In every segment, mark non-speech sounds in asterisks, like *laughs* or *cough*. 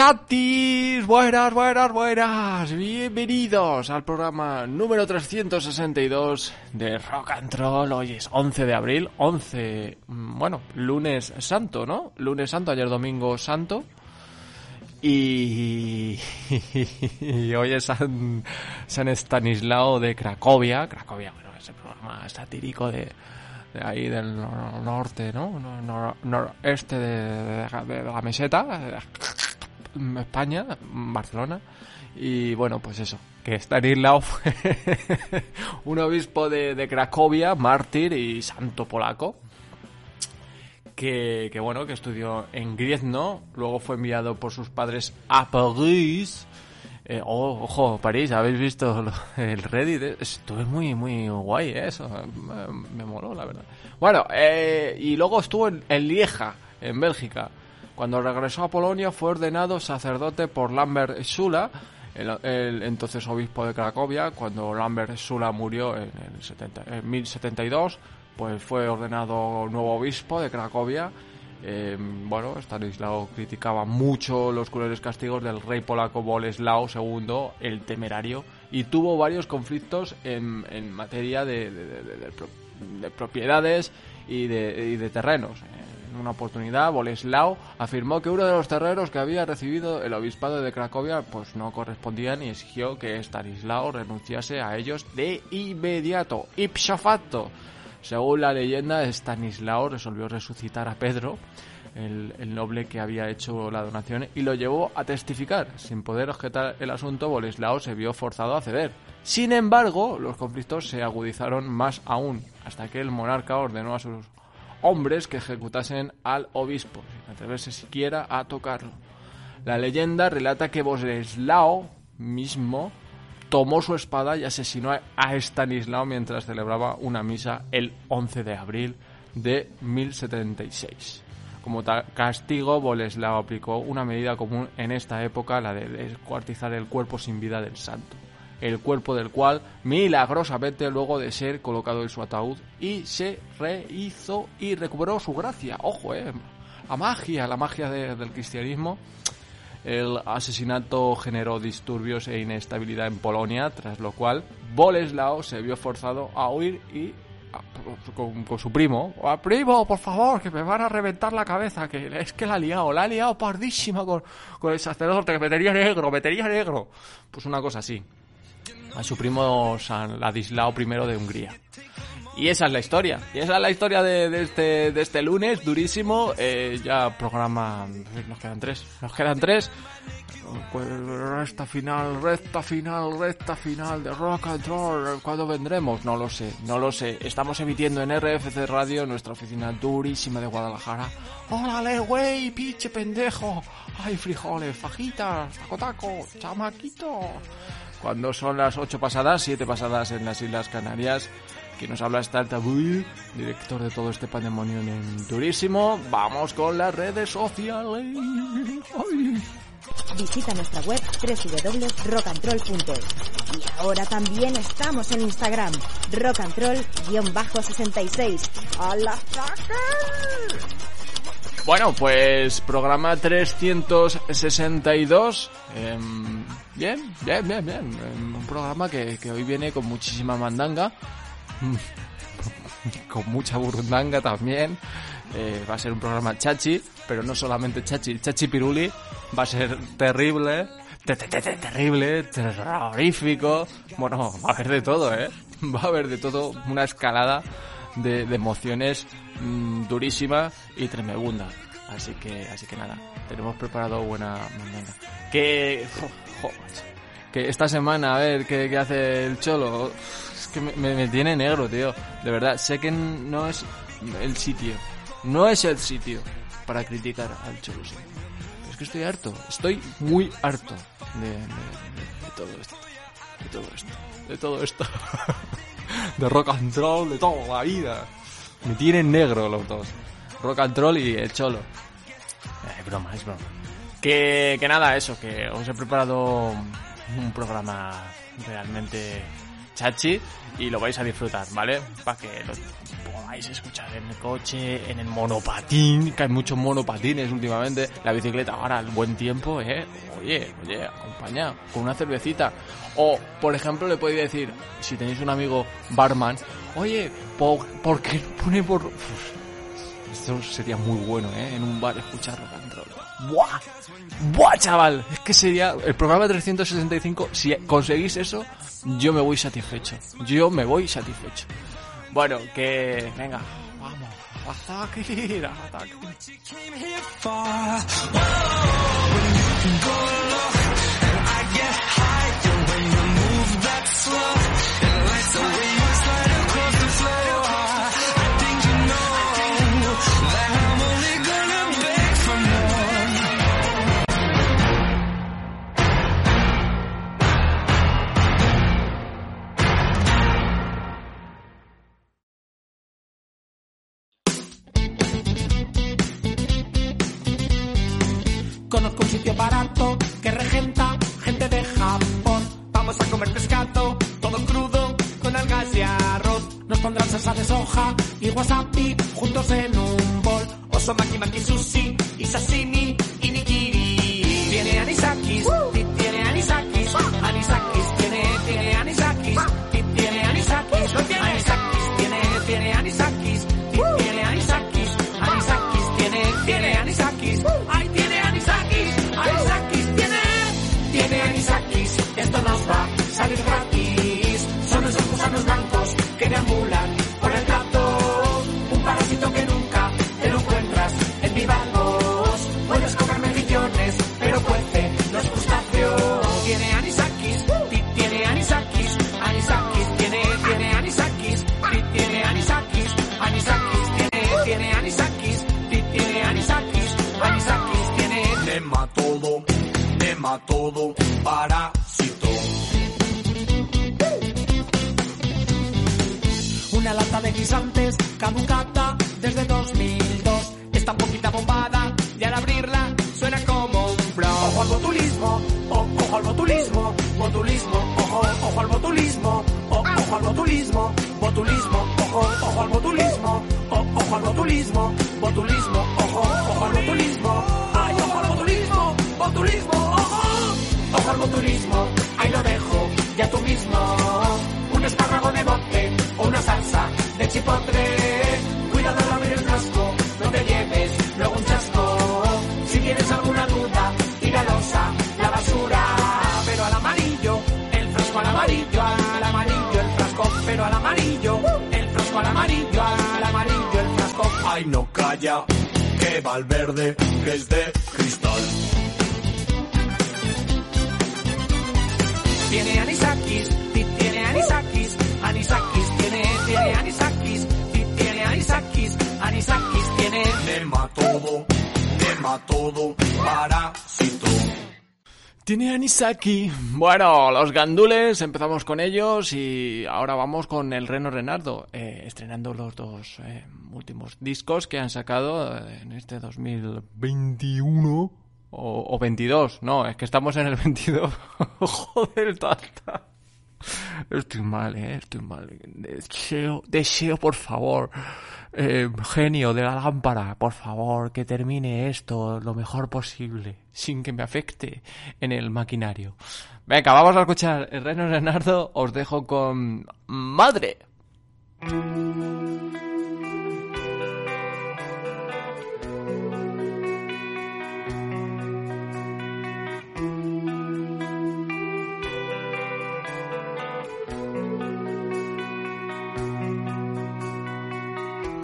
Chatis, buenas, buenas, buenas. Bienvenidos al programa número 362 de Rock and Roll. Hoy es 11 de abril, 11, mm, bueno, lunes santo, ¿no? Lunes santo, ayer domingo santo. Y, *laughs* y hoy es San, Estanislao de Cracovia. Cracovia, bueno, ese programa satírico de, ahí del nor- norte, ¿no? Nor- de, de- la meseta, España, Barcelona. Y bueno, pues eso, que Stanislao *laughs* fue un obispo de, Cracovia, mártir y santo polaco. Que, que bueno, que estudió en Griezno, luego fue enviado por sus padres a París. Eh, oh, ojo, París, ¿habéis visto el Reddit? Estuve muy, muy guay ¿eh? eso, me, me moló, la verdad. Bueno, eh, y luego estuvo en, en Lieja, en Bélgica. Cuando regresó a Polonia fue ordenado sacerdote por Lambert Sula, el, entonces obispo de Cracovia. Cuando Lambert Sula murió en, el 70 en 1072, pues fue ordenado nuevo obispo de Cracovia. Eh, bueno, Stanislao criticaba mucho los crueles castigos del rey polaco Boleslao II, el temerario, y tuvo varios conflictos en, materia de, de- de- de- de pro- de propiedades y de, terrenos. En una oportunidad, Boleslao afirmó que uno de los terrenos que había recibido el obispado de Cracovia pues no correspondían y exigió que Stanislao renunciase a ellos de inmediato, ipso facto. Según la leyenda, Stanislao resolvió resucitar a Pedro, el, el noble que había hecho la donación, y lo llevó a testificar. Sin poder objetar el asunto, Boleslao se vio forzado a ceder. Sin embargo, los conflictos se agudizaron más aún, hasta que el monarca ordenó a sus hombres que ejecutasen al obispo, sin atreverse siquiera a tocarlo. La leyenda relata que Boleslao mismo tomó su espada y asesinó a- Estanislao mientras celebraba una misa el 11 de abril de 1076. Como castigo, Boleslao aplicó una medida común en esta época, la de descuartizar el cuerpo sin vida del santo, el cuerpo del cual, milagrosamente, luego de ser colocado en su ataúd, y se rehizo y recuperó su gracia. Ojo, eh, la magia, la magia de- del cristianismo. El asesinato generó disturbios e inestabilidad en Polonia, tras lo cual Boleslao se vio forzado a huir y con su primo. "Ah, primo, por favor, que me van a reventar la cabeza, que es que la ha liado, la ha liado pardísima con, con el sacerdote, que metería negro, metería negro. Pues una cosa así. A su primo San Ladislao I de Hungría. Y esa es la historia. Y esa es la historia de, este, de este lunes, durísimo. Eh, ya programa... Nos quedan tres. Nos quedan tres. Pues, Recta final, recta final, recta final de Rock and Roll. ¿Cuándo vendremos? No lo sé, no lo sé. Estamos emitiendo en RFC Radio, nuestra oficina durísima de Guadalajara. ¡Órale, güey! ¡Pinche pendejo! ¡Ay, frijoles, fajitas, taco taco, chamaquito! Cuando son las 8 pasadas, 7 pasadas en las Islas Canarias, que nos habla está el tabú, director de todo este pandemonio en Durísimo. Vamos con las redes sociales. Ay. Visita nuestra web www.rockandroll.es. Y ahora también estamos en Instagram, rockandroll-66. ¡A la saca! Bueno, pues programa 362. em, bien, bien, bien, bien. Un programa que, que hoy viene con muchísima mandanga. *laughs* con mucha burundanga también. Eh, va a ser un programa chachi, pero no solamente chachi, chachi piruli. Va a ser terrible, te- te- te- te- terrible, terrorífico. Bueno, va a haber de todo, ¿eh? *laughs* Va a haber de todo, una escalada de, de emociones mm, durísima y tremebunda. Así que, así que nada, tenemos preparado buena mandanga. Que, que esta semana, a ver, ¿qué, hace el cholo? Es que me, tiene negro, tío. De verdad, sé que no es el sitio. No es el sitio para criticar al Choluso. Pero es que estoy harto. Estoy muy harto de, todo esto. De todo esto. De todo esto. *laughs* de rock and roll, de toda la vida. Me tienen negro los dos. Rock and roll y el cholo. Eh, Es broma, es broma. Que, que nada, eso, que os he preparado un programa realmente chachi y lo vais a disfrutar, ¿vale? Para que lo podáis escuchar en el coche, en el monopatín, que hay muchos monopatines últimamente, la bicicleta ahora, el buen tiempo, ¿eh? Oye, oye, acompaña con una cervecita. O, por ejemplo, le podéis decir, si tenéis un amigo barman, oye, ¿por, ¿por qué no pone por...? Uf, esto sería muy bueno, ¿eh? En un bar escuchar rock and roll. ¡Buah! ¡Buah, chaval! Es que sería el programa 365. Si conseguís eso, yo me voy satisfecho. Yo me voy satisfecho. Bueno, que... Venga, vamos. Hasta aquí, hasta aquí. Pondrán salsa de soja y wasabi juntos en un bol. Oso maki maki sushi y sashimi caducada desde 2002. Está un poquita bombada y al abrirla suena como un flow. Ojo al botulismo, ojo al botulismo, botulismo, ojo, ojo al botulismo, ojo al botulismo, botulismo, ojo, ojo al botulismo, ojo al botulismo, botulismo, ojo, ojo al botulismo, ay, ojo al botulismo, botulismo, ojo, ojo al botulismo, ahí lo dejo, ya tú mismo, un espárrago de bote o una salsa de chipotle. Amarillo, al amarillo, el frasco. Ay, no calla, que va al verde, que es de cristal. Tiene anisakis, ti- tiene anisakis, anisakis, tiene, tiene anisakis, ti- tiene anisakis, anisakis, tiene. Nematodo, nematodo, parásito. Tiene Anisaki. Bueno, los gandules, empezamos con ellos y ahora vamos con el Reno Renardo, eh, estrenando los dos eh, últimos discos que han sacado eh, en este 2021 o, o 22. No, es que estamos en el 22. *laughs* Joder, tanta. Estoy mal, eh, estoy mal. Deseo, deseo, por favor, eh, genio de la lámpara, por favor, que termine esto lo mejor posible, sin que me afecte en el maquinario. Venga, vamos a escuchar el Reno Leonardo, os dejo con Madre.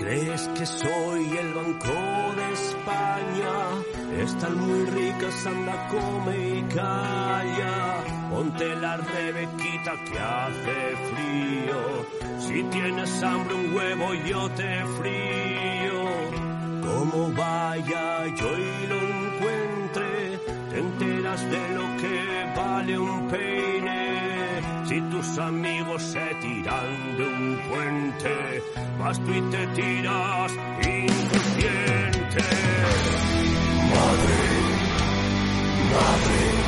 ¿Crees que soy el Banco de España? Están muy ricas, anda, come y calla. Ponte la rebequita que hace frío. Si tienes hambre un huevo yo te frío. Como vaya yo y lo encuentre, te enteras de lo que vale un peine si tus amigos se tiran de un puente, vas tú y te tiras inconsciente. Madre, madre.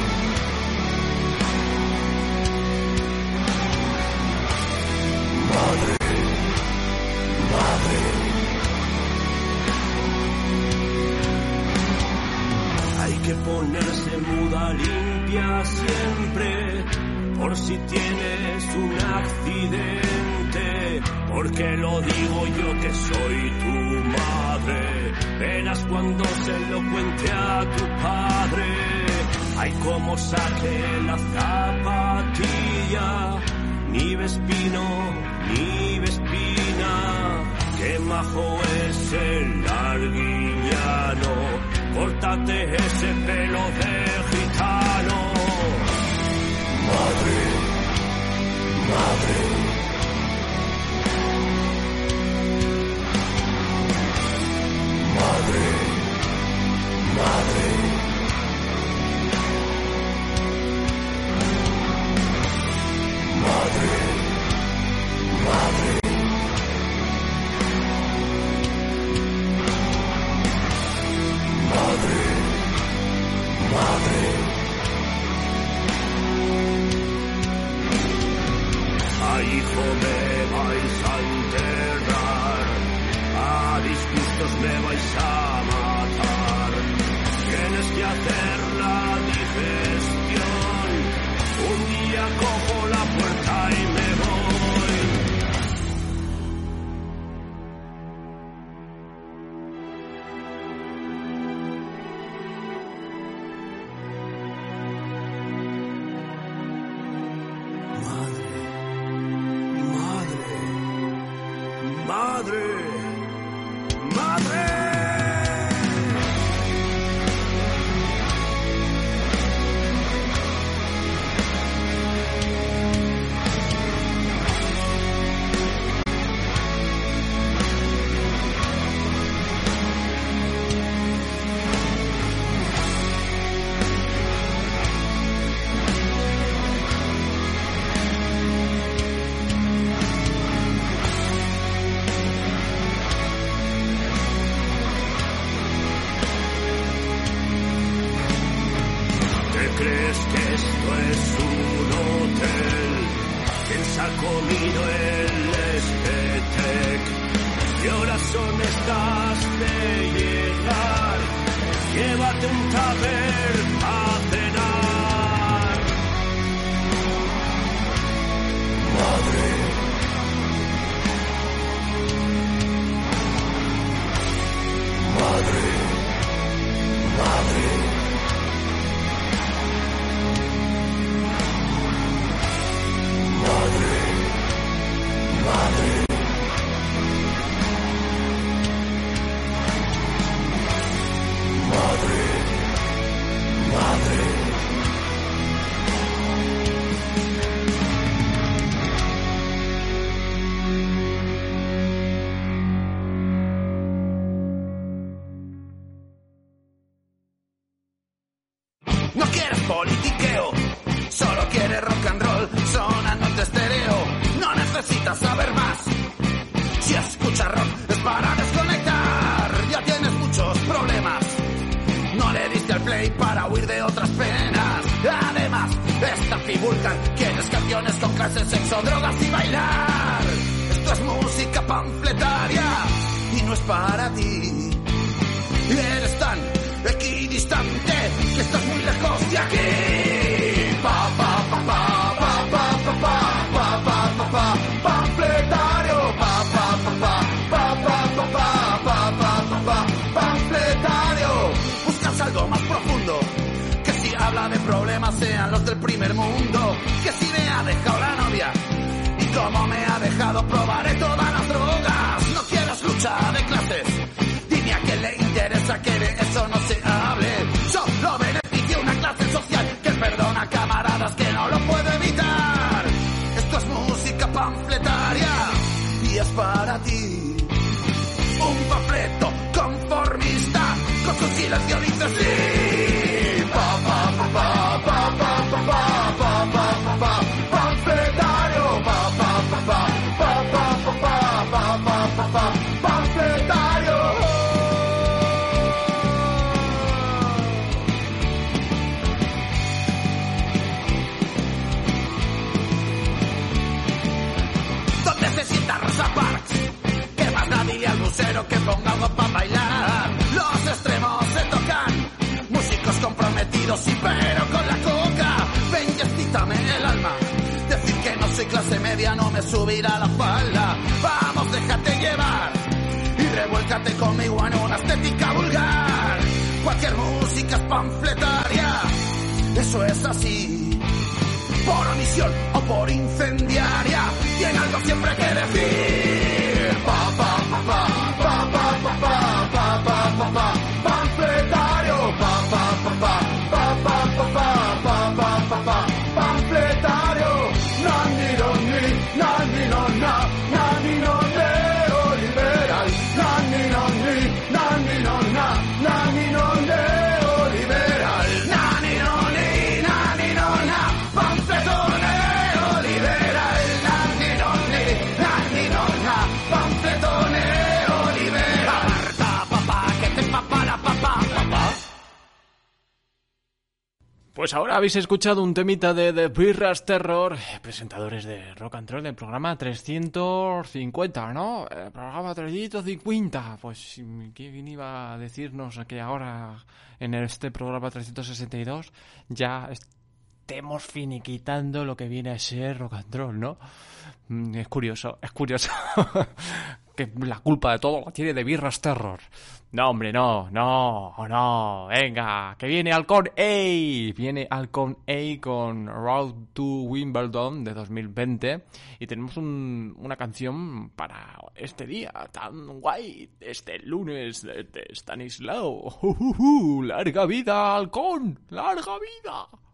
porque lo digo yo que soy tu madre. Verás cuando se lo cuente a tu padre. Ay, como saque la zapatilla, ni vespino, ni vespina. Qué majo es el larguillano, córtate ese pelo de gitano. Madre, madre. clase media no me subirá la falda. Vamos, déjate llevar y revuélcate conmigo en una estética vulgar. Cualquier música es panfletaria, eso es así. Por omisión o por incendiaria, tiene algo siempre que decir. Pa, pa, pa, Pues ahora habéis escuchado un temita de The Birras Terror, presentadores de Rock and Roll del programa 350, ¿no? El programa 350. Pues, ¿quién iba a decirnos que ahora en este programa 362 ya estemos finiquitando lo que viene a ser Rock and Roll, ¿no? Mm, es curioso, es curioso *laughs* que la culpa de todo la tiene de Birras Terror. No, hombre, no, no, no, venga, que viene Halcón A. Viene Halcón A con Road to Wimbledon de 2020. Y tenemos un, una canción para este día tan guay, este lunes de, de Stanislao. *laughs* ¡Larga vida, Halcón! ¡Larga vida!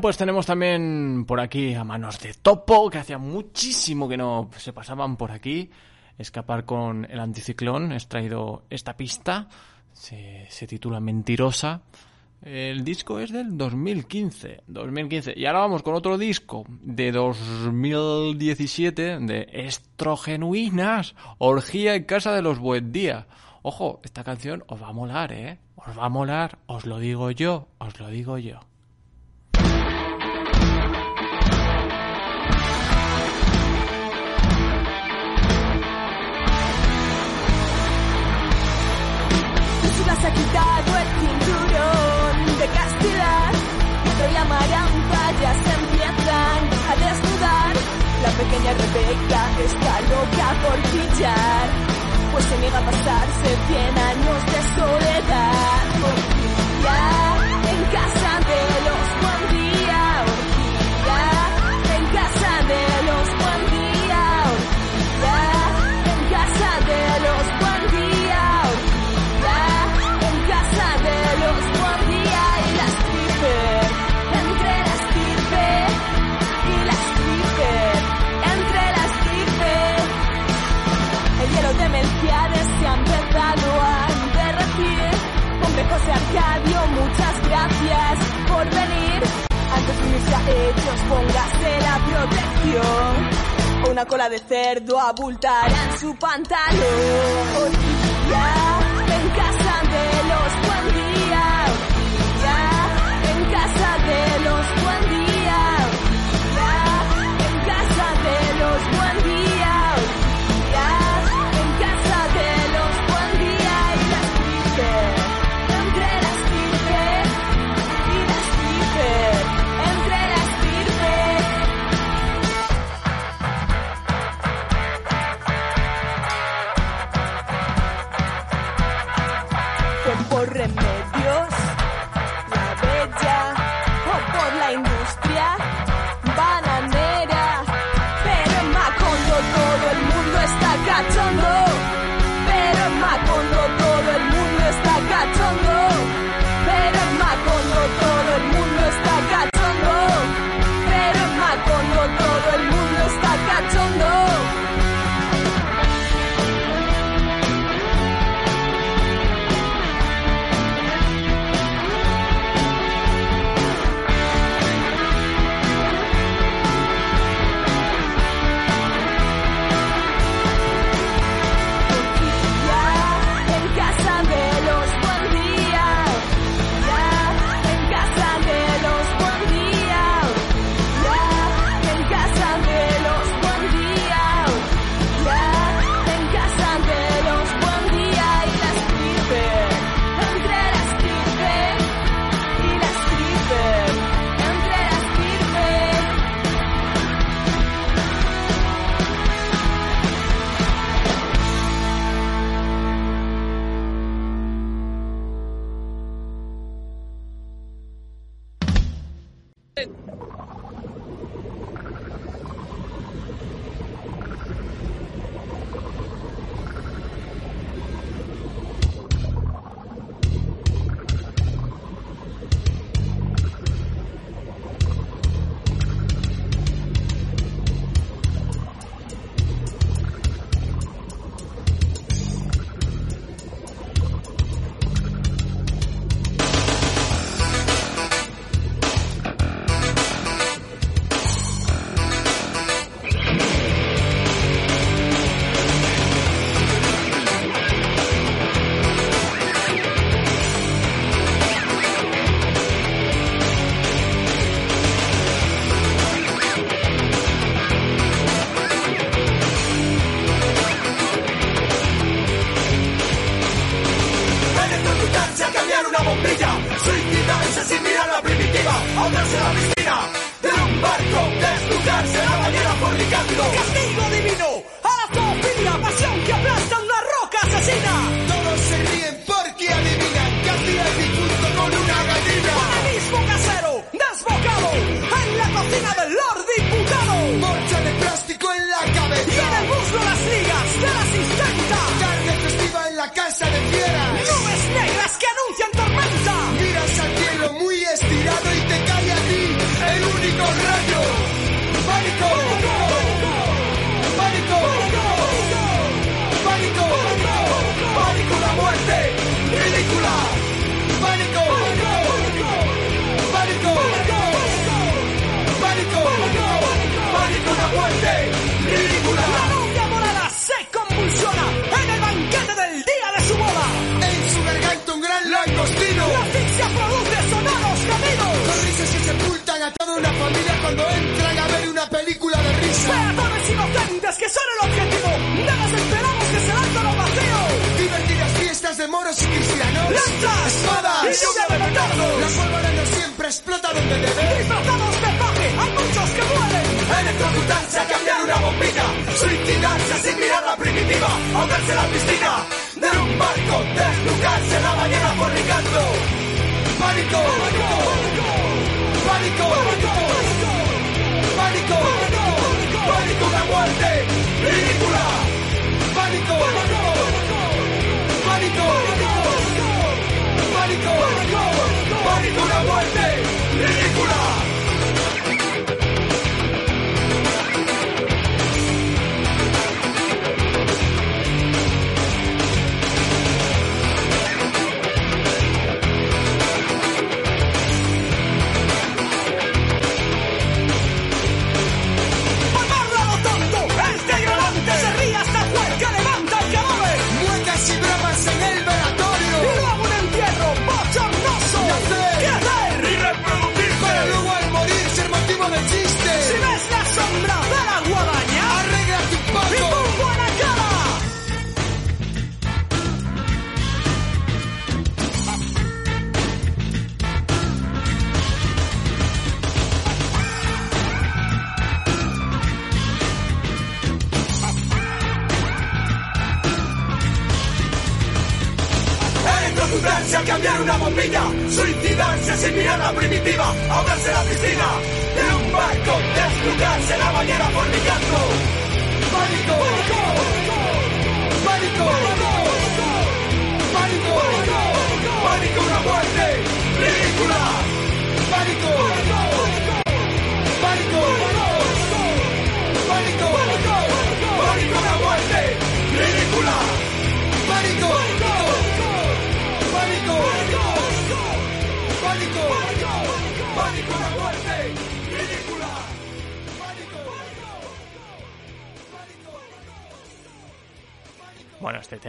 Pues tenemos también por aquí a manos de Topo, que hacía muchísimo que no se pasaban por aquí. Escapar con el anticiclón, he traído esta pista, se, titula Mentirosa. El disco es del 2015, 2015. Y ahora vamos con otro disco de 2017 de Estrogenuinas, Orgía en casa de los Buen Día. Ojo, esta canción os va a molar, ¿eh? Os va a molar, os lo digo yo, os lo digo yo. nos ha quitado el cinturón de castidad. Y ya se empiezan a desnudar. La pequeña Rebeca está loca por pillar, pues se niega a pasarse 100 años de soledad. Por. póngase la protección. Una cola de cerdo abultará en su pantalón.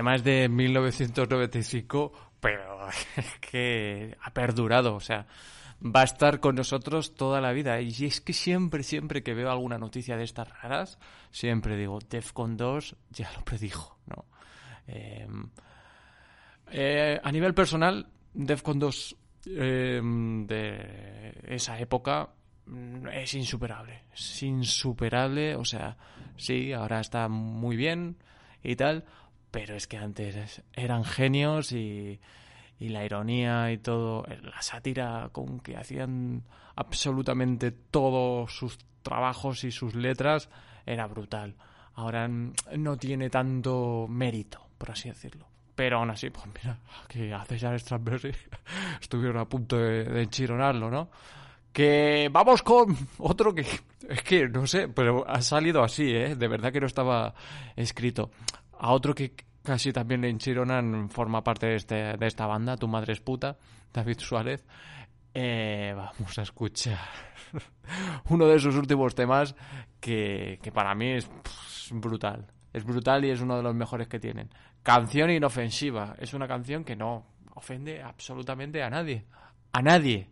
además de 1995, pero *laughs* es que ha perdurado, o sea, va a estar con nosotros toda la vida. Y es que siempre, siempre que veo alguna noticia de estas raras, siempre digo, Defcon 2 ya lo predijo, ¿no? Em, eh, a nivel personal, Defcon 2 eh, em, de esa época mm, es insuperable. Es insuperable, o sea, sí, ahora está muy bien y tal, pero es que antes eran genios y, y la ironía y todo, la sátira con que hacían absolutamente todos sus trabajos y sus letras era brutal. Ahora no tiene tanto mérito, por así decirlo. Pero aún así, pues mira, que a César Strasberry *laughs* estuvieron a punto de, de enchironarlo, ¿no? Que vamos con otro que *laughs* es que no sé, pero ha salido así, ¿eh? De verdad que no estaba escrito. A otro que casi también le enchironan, forma parte de, este, de esta banda, Tu Madre es Puta, David Suárez. Eh, vamos a escuchar *laughs* uno de sus últimos temas que, que para mí es brutal. Es brutal y es uno de los mejores que tienen. Canción inofensiva. Es una canción que no ofende absolutamente a nadie. A nadie.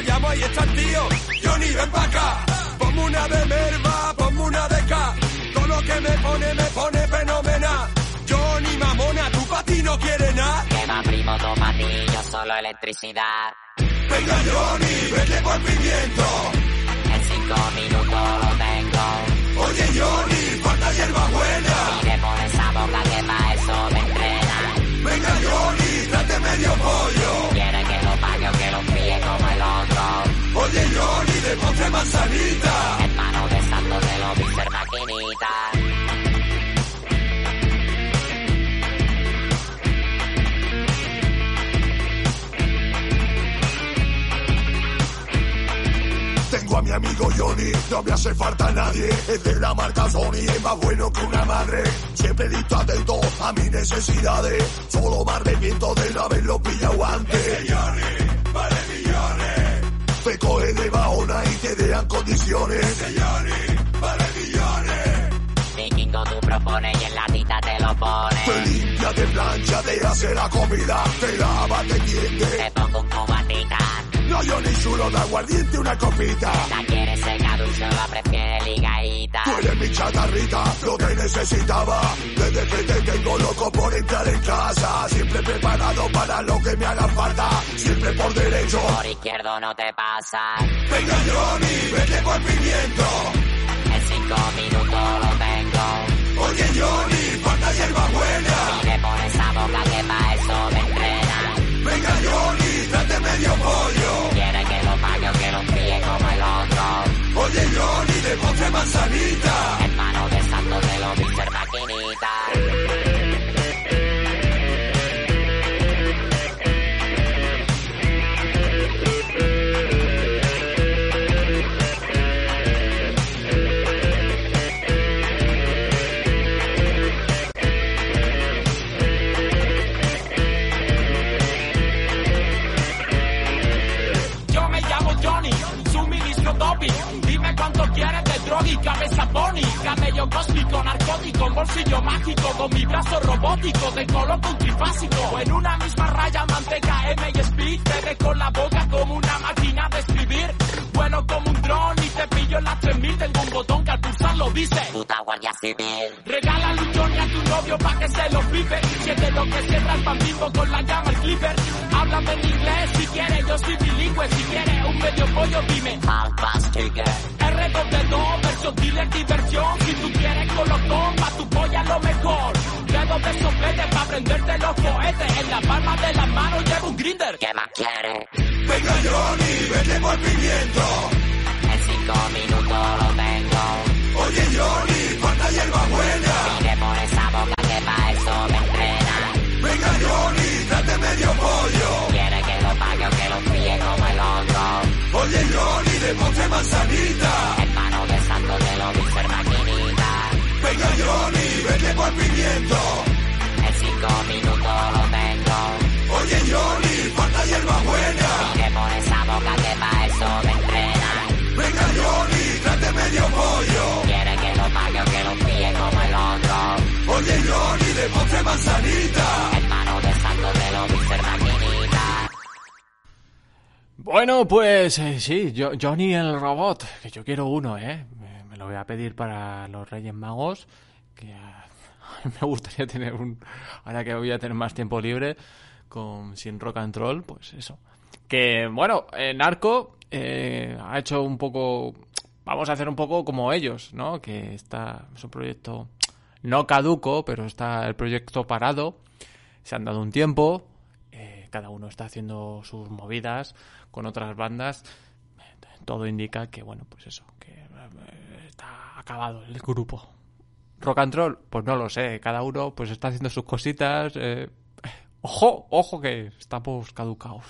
Lo llamo ahí está el tío. Johnny, ven pa' acá. Ponme una de merva, ponme una de K. Todo lo que me pone, me pone fenomenal. Johnny, mamona, tu pa' ti no quiere nada. Quema, primo, toma ti, yo solo electricidad. Venga, Johnny, vete por pimiento. En cinco minutos lo tengo. Oye, Johnny, falta hierba buena. Y le pones a boca que pa' eso me entrena. Venga, Johnny, trate medio pollo. Oye, Johnny, de postre manzanita. Hermano de santo de los Mr. Maquinita. Tengo a mi amigo Johnny, no me hace falta nadie. Es de la marca Sony, es más bueno que una madre. Siempre listo atento a mis necesidades. Solo me de no haberlo pillado antes. Johnny, vale millones. Te coge de baona y te dejan condiciones. Johnny, vale millones. Vikingo tú propones y en la tita te lo Te pones. limpia, te plancha, te hace la comida. Te lava, te tiende. Te pongo un cubatita. No, Johnny chulo de aguardiente, una copita. La quieres seca, dulce, la prefiere ligadita. Tú eres mi chatarrita, lo que necesitaba. Desde que te tengo loco por entrar en casa. Siempre preparado para lo que me haga falta. Siempre por derecho. Por izquierdo no te pasa. Venga, Johnny, vete por pimiento. En cinco minutos lo tengo. Oye, Johnny, falta hierba buena. Y le pones a boca que pa' eso me entrena. Venga, Johnny, trate medio pollo. Oye, Johnny, de postre manzanita. Hermano de santo de los. Maquinita. Narcótico, bolsillo mágico. Con mi brazo robótico, te coloco un trifásico. En una misma raya, manteca, M y speed. Te dejo la boca como una máquina de escribir. Vuelo como un dron y te pillo en las 3000. Tengo un botón que al pulsarlo dice. Puta guardia civil. Regala Johnny a tu novio pa' que se lo pipe. Siente lo que cierra el bambino con la llama el clipper. Háblame en inglés si quieres, yo soy bilingüe. Si quieres un medio pollo, dime. Al Bass Trigger. R2D2, versión dealer, diversión. Si tú quieres colocón, pa' tu polla lo mejor. Dedos de soplete pa' prenderte los cohetes. En la palma de la mano llevo un grinder. ¿Qué más quiere? Venga, Johnny, vete por pimiento. En cinco minutos lo tengo. Oye, Johnny, falta hierba buena. Y le pones a boca que pa' eso me entrena. Venga, Johnny, trate medio pollo. Quiere que lo pague o que lo fríe como el otro. Oye, Johnny, de postre manzanita. De los Mr. Maquinita. Venga, Johnny, vete por pimiento. En cinco minutos lo tengo. Oye, Johnny, falta hierba buena. Y le pones a boca que pa' eso me entrena. Venga, Johnny, trate medio pollo. Quiere que lo pague o que lo fríe como el otro. Oye, Johnny, de postre manzanita. Hermano de santo de los Mr. Maquinita. Bueno, pues eh, sí, yo- Johnny el robot, que yo quiero uno, ¿eh? Lo voy a pedir para los Reyes Magos, que ah, *laughs* me gustaría tener un... Ahora que voy a tener más tiempo libre con sin rock and roll, pues eso. Que, bueno, eh, Narco eh, ha hecho un poco... Vamos a hacer un poco como ellos, ¿no? Que está... Es un proyecto no caduco, pero está el proyecto parado. Se han dado un tiempo, eh, cada uno está haciendo sus movidas con otras bandas. Todo indica que, bueno, pues eso, que eh, acabado el grupo. Rock and roll, pues no lo sé, cada uno pues está haciendo sus cositas. eh, Ojo, ojo que estamos caducados.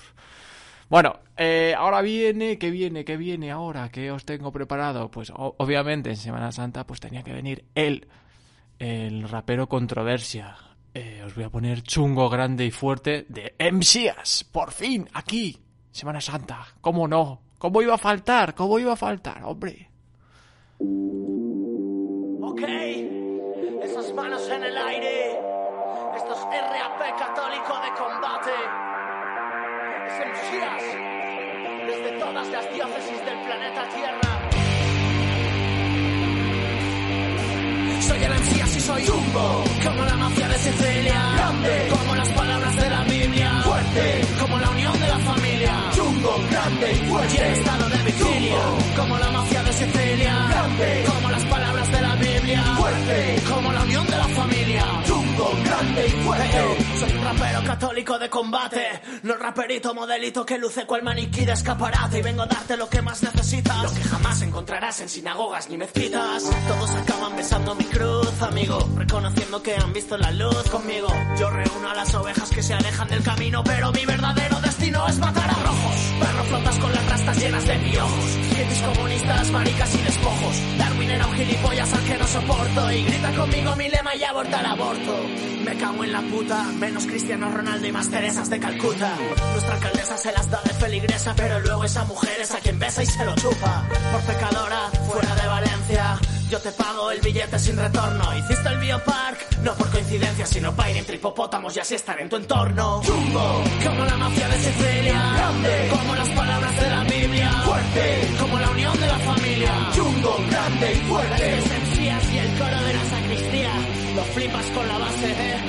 Bueno, eh, ahora viene, ¿qué viene? ¿Qué viene ahora? ¿Qué os tengo preparado? Pues obviamente en Semana Santa pues tenía que venir el el rapero Controversia. Eh, os voy a poner chungo, grande y fuerte de MCAS. Por fin, aquí. Semana Santa. ¿Cómo no? ¿Cómo iba a faltar? ¿Cómo iba a faltar, hombre? Ok, esas manos en el aire. Esto es RAP católico de combate. Es desde todas las diócesis del planeta Tierra. Soy el Mesías y soy Jumbo, como la mafia de Sicilia. Grande, como las palabras de la Biblia. Fuerte, como la unión de la familia. Jumbo, grande y fuerte. Y el estado de vigilia, como la mafia de Sicilia. Grande, como las palabras de la Biblia. Fuerte, como la unión de la familia. Jumbo, grande y fuerte. soy un rapero católico de combate, no raperito modelito que luce cual maniquí de escaparate. Y vengo a darte lo que más necesitas, lo que jamás encontrarás en sinagogas ni mezquitas. Todos acaban besando mi cruz, amigo, reconociendo que han visto la luz conmigo. Yo reúno a las ovejas que se alejan del camino, pero mi verdadero destino es matar a rojos. Llenas de piojos. Hippies comunistas, maricas y despojos. Darwin era un gilipollas al que no soporto. Y grita conmigo mi lema y aborta el aborto. Me cago en la puta, menos Cristiano Ronaldo y más Teresas de Calcuta. Nuestra alcaldesa se las da de feligresa, pero luego esa mujer es a quien besa y se lo chupa. Por pecadora, fuera de Valencia. Yo te pago el billete sin retorno. Hiciste el biopark, no por coincidencia, sino para ir entre hipopótamos y así estar en tu entorno. Jumbo, como la mafia de Sicilia. Grande, como las palabras de la Biblia. Fuerte, como la unión de la familia. Jumbo, grande y fuerte. Las y el coro de la sacristía. Lo flipas con la base, eh.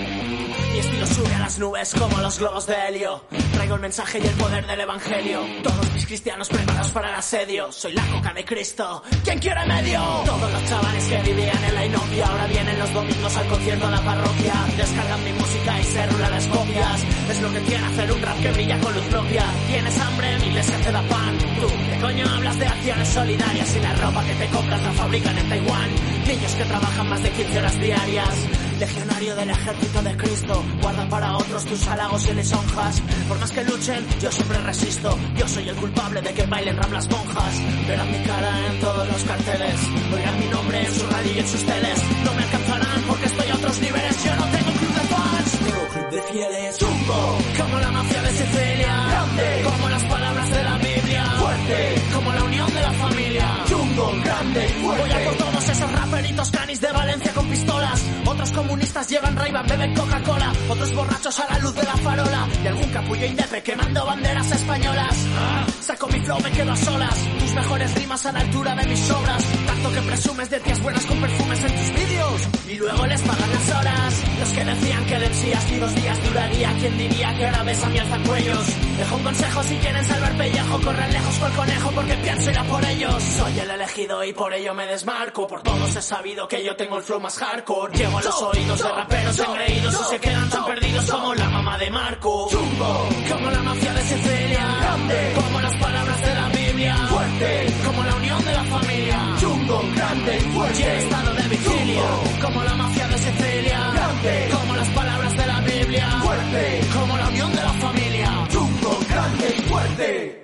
Estilo sube a las nubes como los globos de helio. Traigo el mensaje y el poder del evangelio. Todos mis cristianos preparados para el asedio. Soy la coca de Cristo. ¿Quién quiere medio? Todos los chavales que vivían en la inopia ahora vienen los domingos al concierto a la parroquia. Descargan mi música y se rulan las copias. Es lo que quiere hacer un rap que brilla con luz propia. ¿Tienes hambre? Mi iglesia te da pan. Tú, ¿qué coño hablas de acciones solidarias y la ropa que te compras la fabrican en Taiwán? Niños que trabajan más de 15 horas diarias. Legionario del ejército de Cristo, guarda para otros tus halagos y lisonjas. Por más que luchen, yo siempre resisto. Yo soy el culpable de que bailen rap las monjas. Verán mi cara en todos los carteles, oirán mi nombre en su radio y en sus teles. No me alcanzarán porque estoy a otros niveles. Yo no tengo club de fans, tengo club de fieles. Jumbo, como la mafia de Sicilia. Grande, como las palabras de la Biblia. Fuerte, como la unión de la familia. Jumbo, grande fuerte. Voy a por todos esos raperitos canis de Valencia con pistolas. Otros comunistas llevan raiva, beben Coca-Cola. Otros borrachos a la luz de la farola. Y algún capullo indepe quemando banderas españolas. Saco mi flow, me quedo a solas. Tus mejores rimas a la altura de mis obras. Tanto que presumes de tías buenas con perfumes en tus vídeos. Y luego les pagan las horas. Los que decían que el MCAS ni dos días duraría. ¿Quién diría que ahora besan y alzan cuellos? Dejo un consejo si quieren salvar pellejo. Corran lejos con conejo porque pienso ir a por ellos. Soy el elegido y por ello me desmarco. Por todos he sabido que yo tengo el flow más hardcore. Llego a los oídos de raperos engreídos y se quedan tan perdidos como la mamá de Marco. Jumbo, como la mafia de Sicilia. Grande, como las palabras de la Biblia. Fuerte, como la unión de la familia. Jumbo, grande fuerte. Y el estado de vigilia. Como la mafia de Sicilia. Grande, como las palabras de la Biblia. Fuerte, como la unión de la familia. Jumbo, grande fuerte.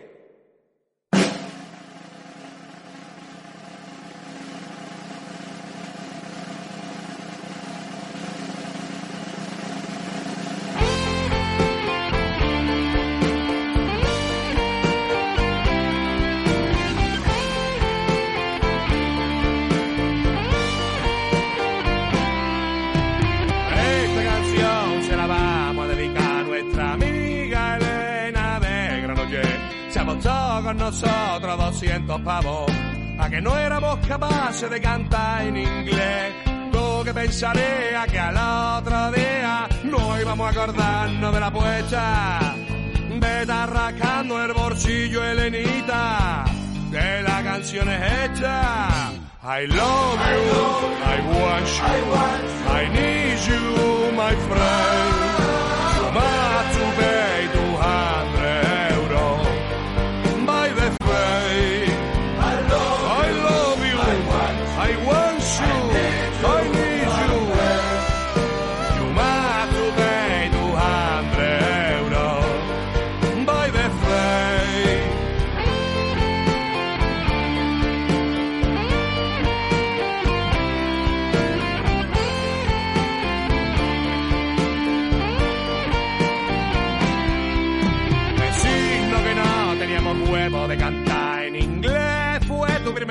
Nosotros 200 pavos a que no éramos capaces de cantar en inglés. Tú que pensaría que al otro día no íbamos a acordarnos de la puesta. Vete arrancando el bolsillo, Elenita, que la canción es hecha. I love you, I want you, I need you, my friend. To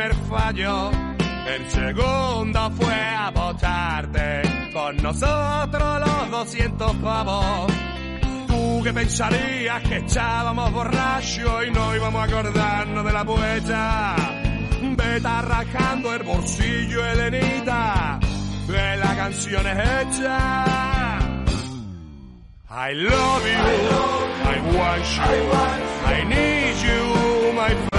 primer fallo. En segunda fue a votarte con nosotros los 200 pavos. Tú que pensarías que echábamos borracho y no íbamos a acordarnos de la poeta. Vete arrancando el bolsillo, Elenita, que la canción es hecha. I love you, I want you, I need you, my friend.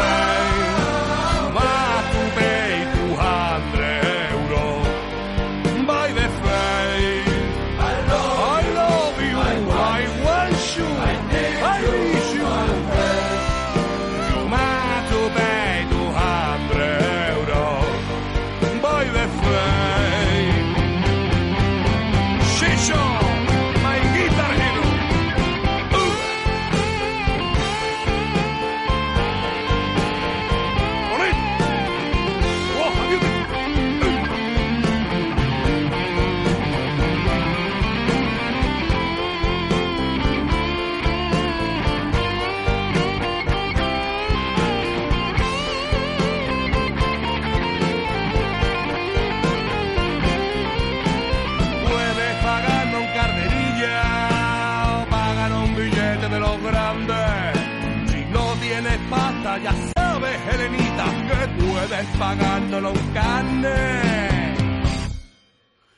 Que puedes pagárnoslo un carne.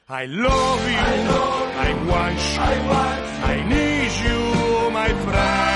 I love you, I, want you, I, need you, my friend.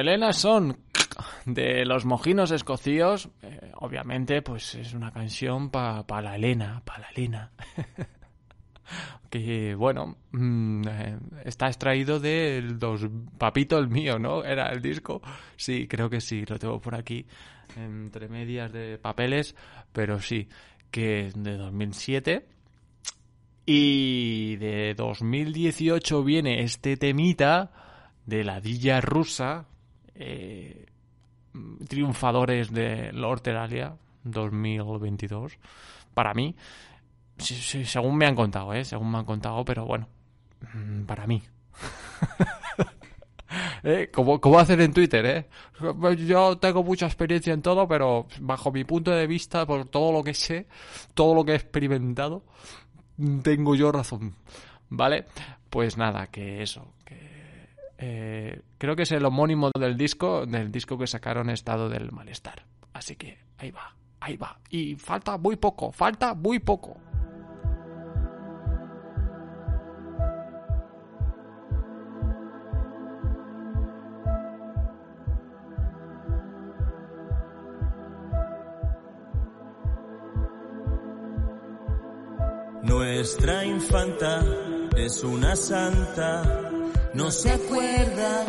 Elena Son de los mojinos escocíos, eh, obviamente, pues es una canción para la Elena, para la Elena. *laughs* que bueno, mm, eh, está extraído del dos Papito el mío, ¿no? Era el disco. Sí, creo que sí, lo tengo por aquí entre medias de papeles, pero sí, que es de 2007. Y de 2018 viene este temita de la Dilla rusa, eh, triunfadores de Lord Teralia 2022, para mí, según me han contado, ¿eh? según me han contado, pero bueno, mm, para mí. *laughs* ¿Eh? Como hacen en Twitter, ¿eh? Yo tengo mucha experiencia en todo, pero bajo mi punto de vista, por todo lo que sé, todo lo que he experimentado, tengo yo razón. ¿Vale? Pues nada, que eso, que eh, creo que es el homónimo del disco, del disco que sacaron Estado del Malestar. Así que ahí va, ahí va. Y falta muy poco, falta muy poco. Nuestra infanta es una santa, no se acuerda,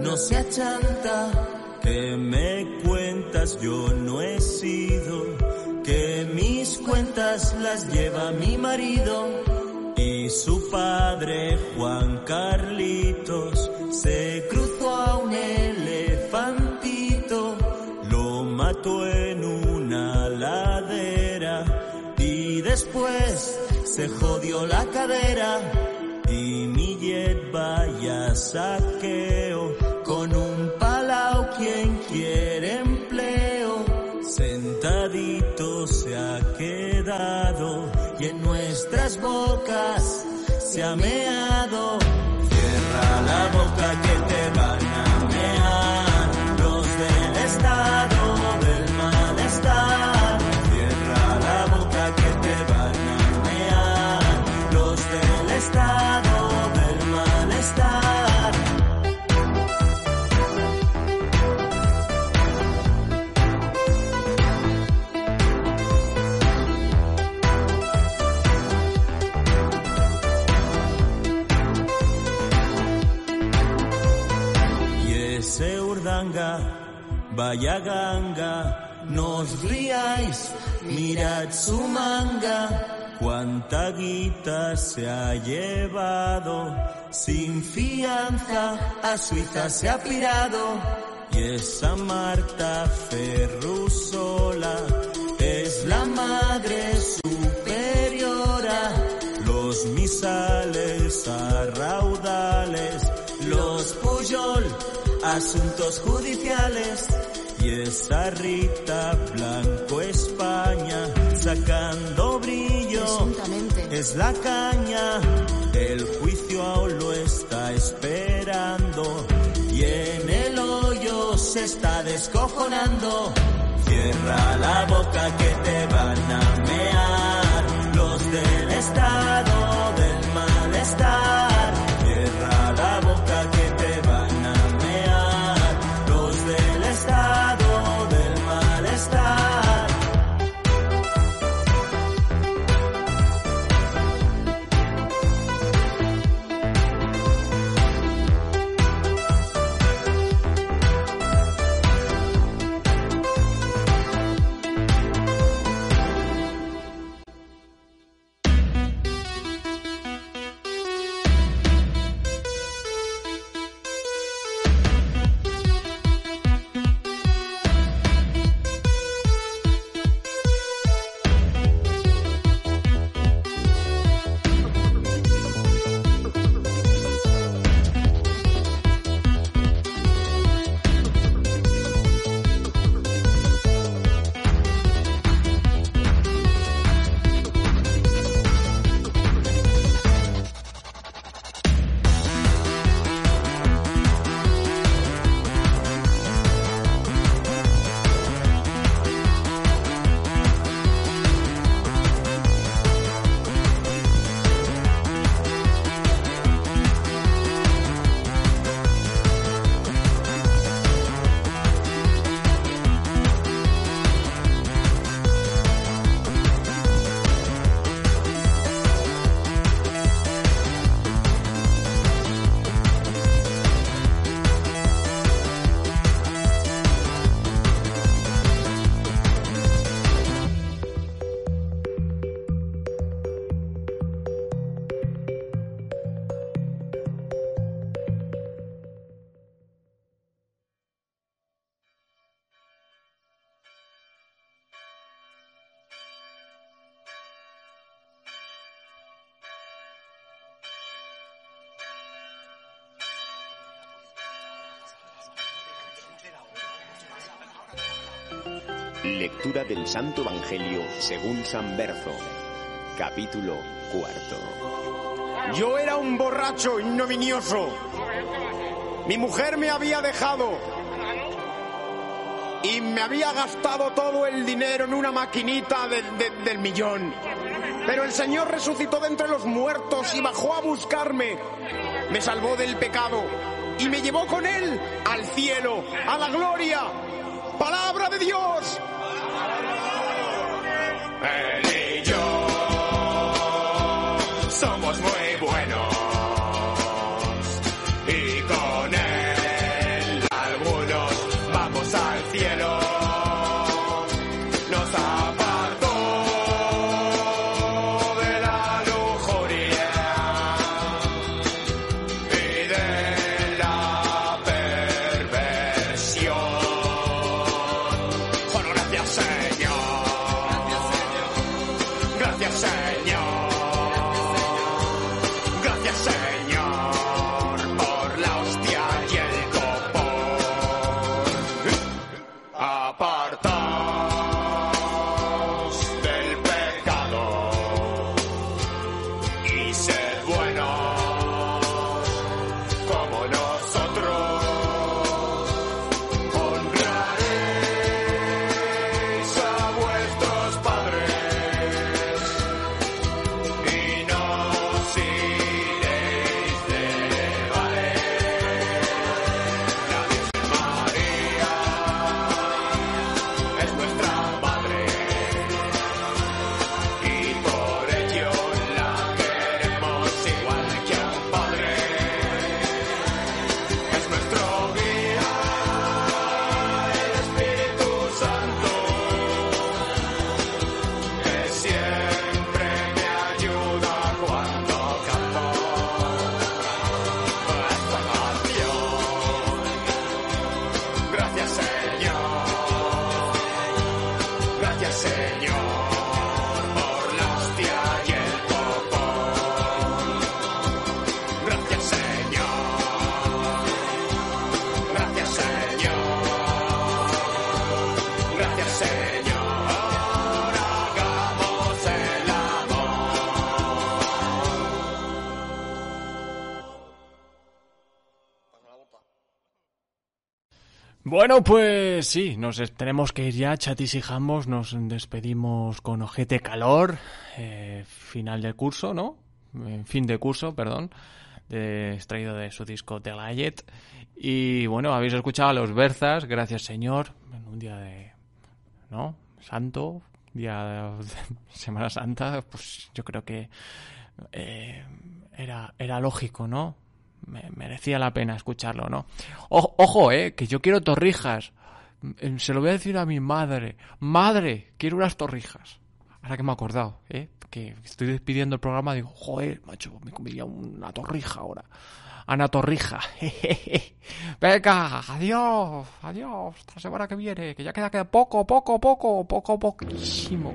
no se achanta. Que me cuentas yo no he sido, que mis cuentas las lleva mi marido y su padre Juan Carlitos se cruzó a un elefantito, lo mató en una ladera y después se jodió la cadera vaya saqueo con un palau quien quiere empleo sentadito se ha quedado y en nuestras bocas se ha meado. Cierra la boca que te van vaya ganga, no os riáis, mirad su manga, cuánta guita se ha llevado, sin fianza a Suiza se ha pirado, y esa Marta Ferrusola es la madre superiora, los misales a raudales, los Puyol, asuntos judiciales. Y esa Rita Blanco España, sacando brillo, es la caña. El juicio aún lo está esperando. Y en el hoyo se está descojonando. Cierra la boca que te van a mear. Los del estado Lectura del Santo Evangelio según San Berzo. Capítulo cuarto. Yo era un borracho ignominioso. Mi mujer me había dejado. Y me había gastado todo el dinero en una maquinita del- de- del millón. Pero el Señor resucitó de entre los muertos y bajó a buscarme. Me salvó del pecado y me llevó con él al cielo, a la gloria. Palabra de Dios. Él y yo somos muy buenos Bueno, pues sí, nos tenemos que ir ya, chatis y jambos, nos despedimos con ojete calor, eh, final de curso, ¿no? Eh, fin de curso, perdón, de, extraído de su disco The Light. Y bueno, habéis escuchado a los Berzas, gracias señor, en un día de, ¿no? Santo, día de *laughs* Semana Santa, pues yo creo que eh, era, era lógico, ¿no? Me- merecía la pena escucharlo, ¿no? O- ojo, eh, que yo quiero torrijas. Mm, Se lo voy a decir a mi madre. Madre, quiero unas torrijas. Ahora que me he acordado, eh, que estoy despidiendo el programa, digo, joder, macho, me comería una torrija ahora. Ana Torrija. *laughs* Venga, adiós, adiós, hasta la semana que viene, que ya queda, queda poco, poco, poco, poco, poquísimo.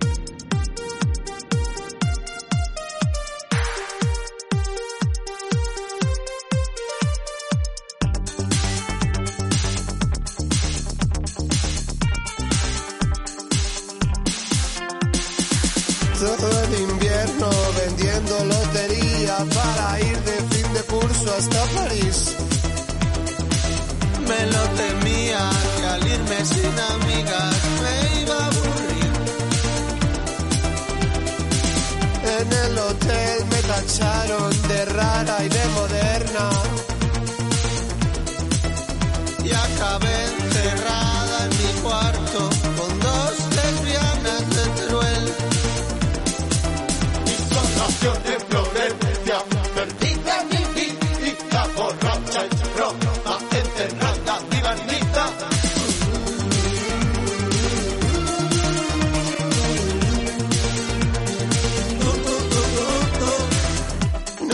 Hasta París. Me lo temía que al irme sin amigas me iba a aburrir. En el hotel me tacharon de rara y de moderna. Y acabé encerrada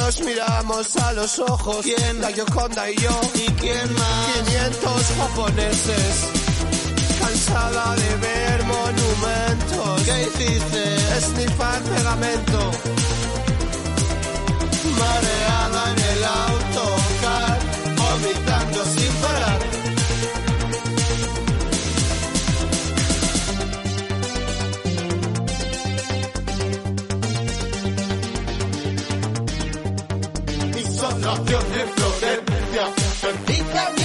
Nos miramos a los ojos, ¿Quién? la Yoconda y yo. ¿Y quién más? 500 japoneses, cansada de ver monumentos. ¿Qué hiciste? Esnifar pegamento. Mare Soltita mi